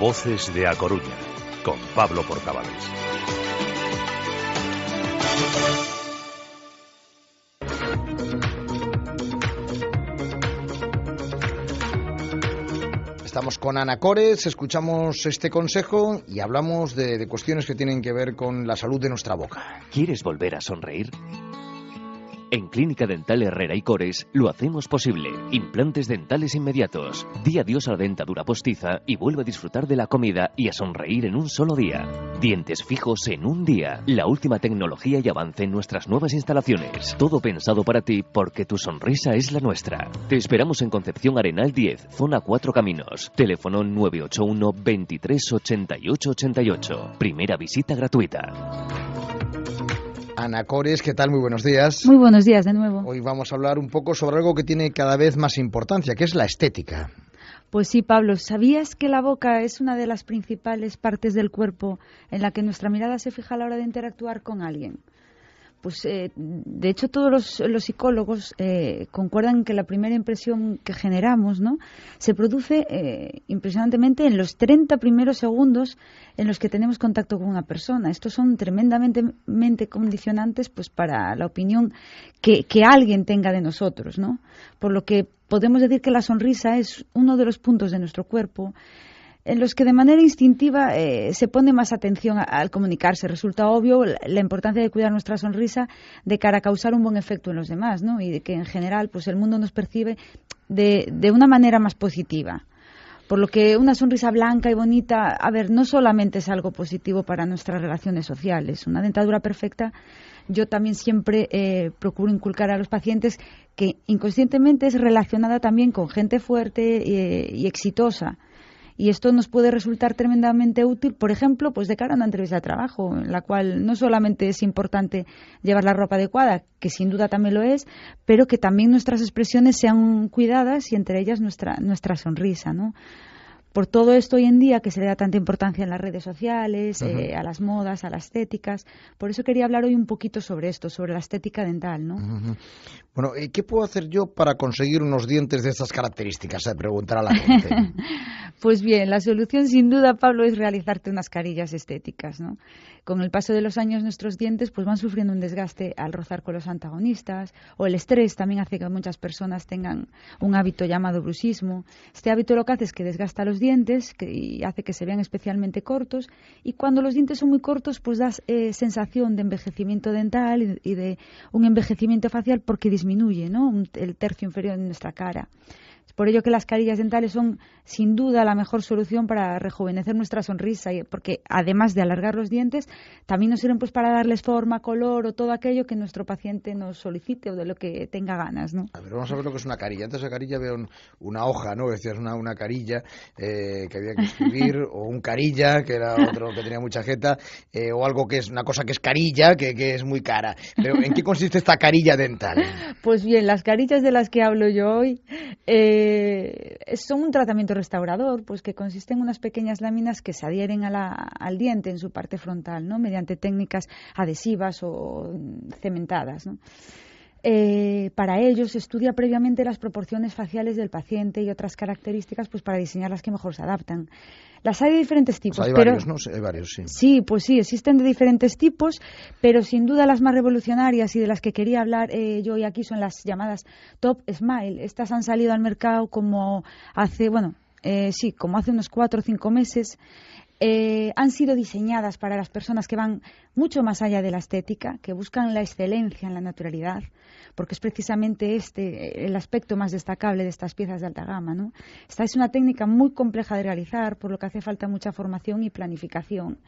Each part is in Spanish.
Voces de A Coruña, con Pablo Portavales. Estamos con Ana Cores, escuchamos este consejo y hablamos de, de cuestiones que tienen que ver con la salud de nuestra boca. ¿Quieres volver a sonreír? En Clínica Dental Herrera y Cores lo hacemos posible. Implantes dentales inmediatos. Di adiós a la dentadura postiza y vuelve a disfrutar de la comida y a sonreír en un solo día. Dientes fijos en un día. La última tecnología y avance en nuestras nuevas instalaciones. Todo pensado para ti porque tu sonrisa es la nuestra. Te esperamos en Concepción Arenal 10, zona 4 Caminos. Teléfono 981 23 88 88. Primera visita gratuita. Ana Cores, ¿qué tal? Muy buenos días. Muy buenos días de nuevo. Hoy vamos a hablar un poco sobre algo que tiene cada vez más importancia, que es la estética. Pues sí, Pablo, ¿sabías que la boca es una de las principales partes del cuerpo en la que nuestra mirada se fija a la hora de interactuar con alguien? Pues eh, de hecho todos los, psicólogos eh, concuerdan que la primera impresión que generamos ¿no? se produce eh, impresionantemente en los 30 primeros segundos en los que tenemos contacto con una persona. Estos son tremendamente condicionantes pues para la opinión que, que alguien tenga de nosotros. ¿no? Por lo que podemos decir que la sonrisa es uno de los puntos de nuestro cuerpo en los que de manera instintiva eh, se pone más atención al comunicarse. Resulta obvio la importancia de cuidar nuestra sonrisa de cara a causar un buen efecto en los demás, ¿no? Y de que en general, pues el mundo nos percibe de, de una manera más positiva. Por lo que una sonrisa blanca y bonita, a ver, no solamente es algo positivo para nuestras relaciones sociales. Una dentadura perfecta, yo también siempre eh, procuro inculcar a los pacientes que inconscientemente es relacionada también con gente fuerte eh, y exitosa y esto nos puede resultar tremendamente útil, por ejemplo, pues de cara a una entrevista de trabajo, en la cual no solamente es importante llevar la ropa adecuada, que sin duda también lo es, pero que también nuestras expresiones sean cuidadas y entre ellas nuestra, nuestra sonrisa, ¿no? por todo esto hoy en día que se le da tanta importancia en las redes sociales, eh, a las modas, a las estéticas. Por eso quería hablar hoy un poquito sobre esto, sobre la estética dental, ¿no? Bueno, ¿y qué puedo hacer yo para conseguir unos dientes de estas características? Se preguntará la gente. pues bien, la solución sin duda, Pablo, es realizarte unas carillas estéticas, ¿no? con el paso de los años nuestros dientes pues van sufriendo un desgaste al rozar con los antagonistas o el estrés también hace que muchas personas tengan un hábito llamado bruxismo. Este hábito lo que hace es que desgasta los dientes y hace que se vean especialmente cortos y cuando los dientes son muy cortos pues da eh, sensación de envejecimiento dental y, de un envejecimiento facial porque disminuye el tercio inferior de nuestra cara. Por ello que las carillas dentales son sin duda la mejor solución para rejuvenecer nuestra sonrisa, porque además de alargar los dientes, también nos sirven pues para darles forma, color o todo aquello que nuestro paciente nos solicite o de lo que tenga ganas, ¿no? A ver, vamos a ver lo que es una carilla. Antes de la carilla veo una hoja, ¿no? Decías una, una carilla eh, que había que escribir, o un carilla, que era otro que tenía mucha jeta, eh, o algo que es una cosa que es carilla, que, que es muy cara. Pero ¿en qué consiste esta carilla dental? Pues bien, las carillas de las que hablo yo hoy eh, son un tratamiento restaurador, pues que consiste en unas pequeñas láminas que se adhieren al diente en su parte frontal, ¿no? Mediante técnicas adhesivas o cementadas, eh, para ello se estudia previamente las proporciones faciales del paciente y otras características pues para diseñar las que mejor se adaptan. Las hay de diferentes tipos. hay pero, varios, ¿no? Hay varios, sí. Sí, pues sí, existen de diferentes tipos, pero sin duda las más revolucionarias y de las que quería hablar eh, yo hoy aquí son las llamadas Top Smile. Estas han salido al mercado como hace, bueno, eh, sí, como hace unos cuatro o cinco meses. Eh, han sido diseñadas para las personas que van mucho más allá de la estética, que buscan la excelencia en la naturalidad, porque es precisamente este el aspecto más destacable de estas piezas de alta gama. ¿no? Esta es una técnica muy compleja de realizar, por lo que hace falta mucha formación y planificación.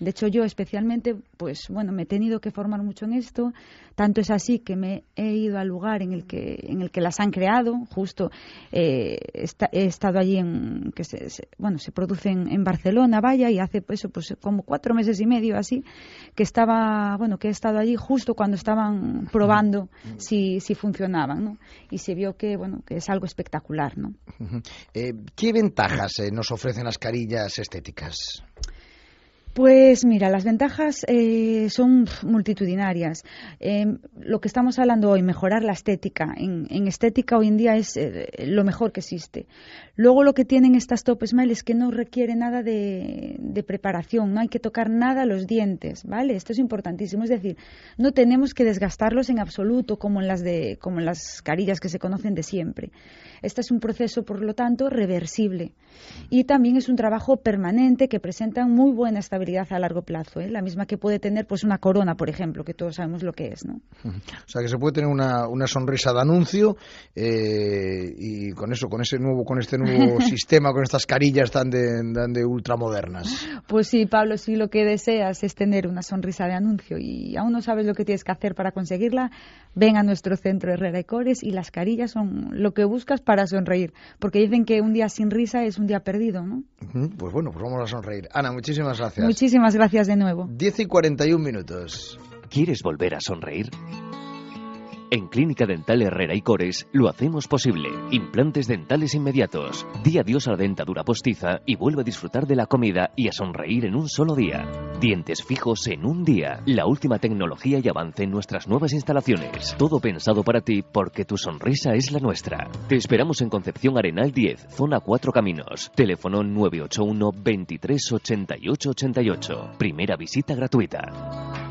De hecho, yo especialmente, pues bueno, me he tenido que formar mucho en esto. Tanto es así que me he ido al lugar en el que, en el que las han creado. Justo eh, he estado allí en, que se, bueno, se producen en Barcelona, vaya, y hace eso, pues como cuatro meses y medio así, que estaba, bueno, que he estado allí justo cuando estaban probando si, si funcionaban, ¿no? Y se vio que, bueno, que es algo espectacular, ¿no? Eh, ¿Qué ventajas eh, nos ofrecen las carillas estéticas? Pues mira, las ventajas eh, son multitudinarias. Eh, lo que estamos hablando hoy, mejorar la estética. En, estética hoy en día es eh, lo mejor que existe. Luego lo que tienen estas top smile es que no requiere nada de, de, preparación, no hay que tocar nada los dientes, ¿vale? Esto es importantísimo. Es decir, no tenemos que desgastarlos en absoluto como en las, de, como en las carillas que se conocen de siempre. Este es un proceso, por lo tanto, reversible. Y también es un trabajo permanente que presenta muy buena estabilidad a largo plazo, ¿eh? la misma que puede tener pues una corona, por ejemplo, que todos sabemos lo que es. ¿no? O sea, que se puede tener una, una sonrisa de anuncio eh, y con eso, con ese nuevo, con este nuevo sistema, con estas carillas tan de, tan de ultramodernas. Pues sí, Pablo, si lo que deseas es tener una sonrisa de anuncio y aún no sabes lo que tienes que hacer para conseguirla, ven a nuestro centro Herrera y Cores y las carillas son lo que buscas para sonreír, porque dicen que un día sin risa es un día perdido, ¿no? Pues bueno, pues vamos a sonreír. Ana, muchísimas gracias. Muchísimas gracias de nuevo. 10 y 41 minutos. ¿Quieres volver a sonreír? En Clínica Dental Herrera y Cores lo hacemos posible. Implantes dentales inmediatos. Di adiós a la dentadura postiza y vuelve a disfrutar de la comida y a sonreír en un solo día. Dientes fijos en un día. La última tecnología y avance en nuestras nuevas instalaciones. Todo pensado para ti porque tu sonrisa es la nuestra. Te esperamos en Concepción Arenal 10, zona 4 Caminos. Teléfono 981 23 88 88. Primera visita gratuita.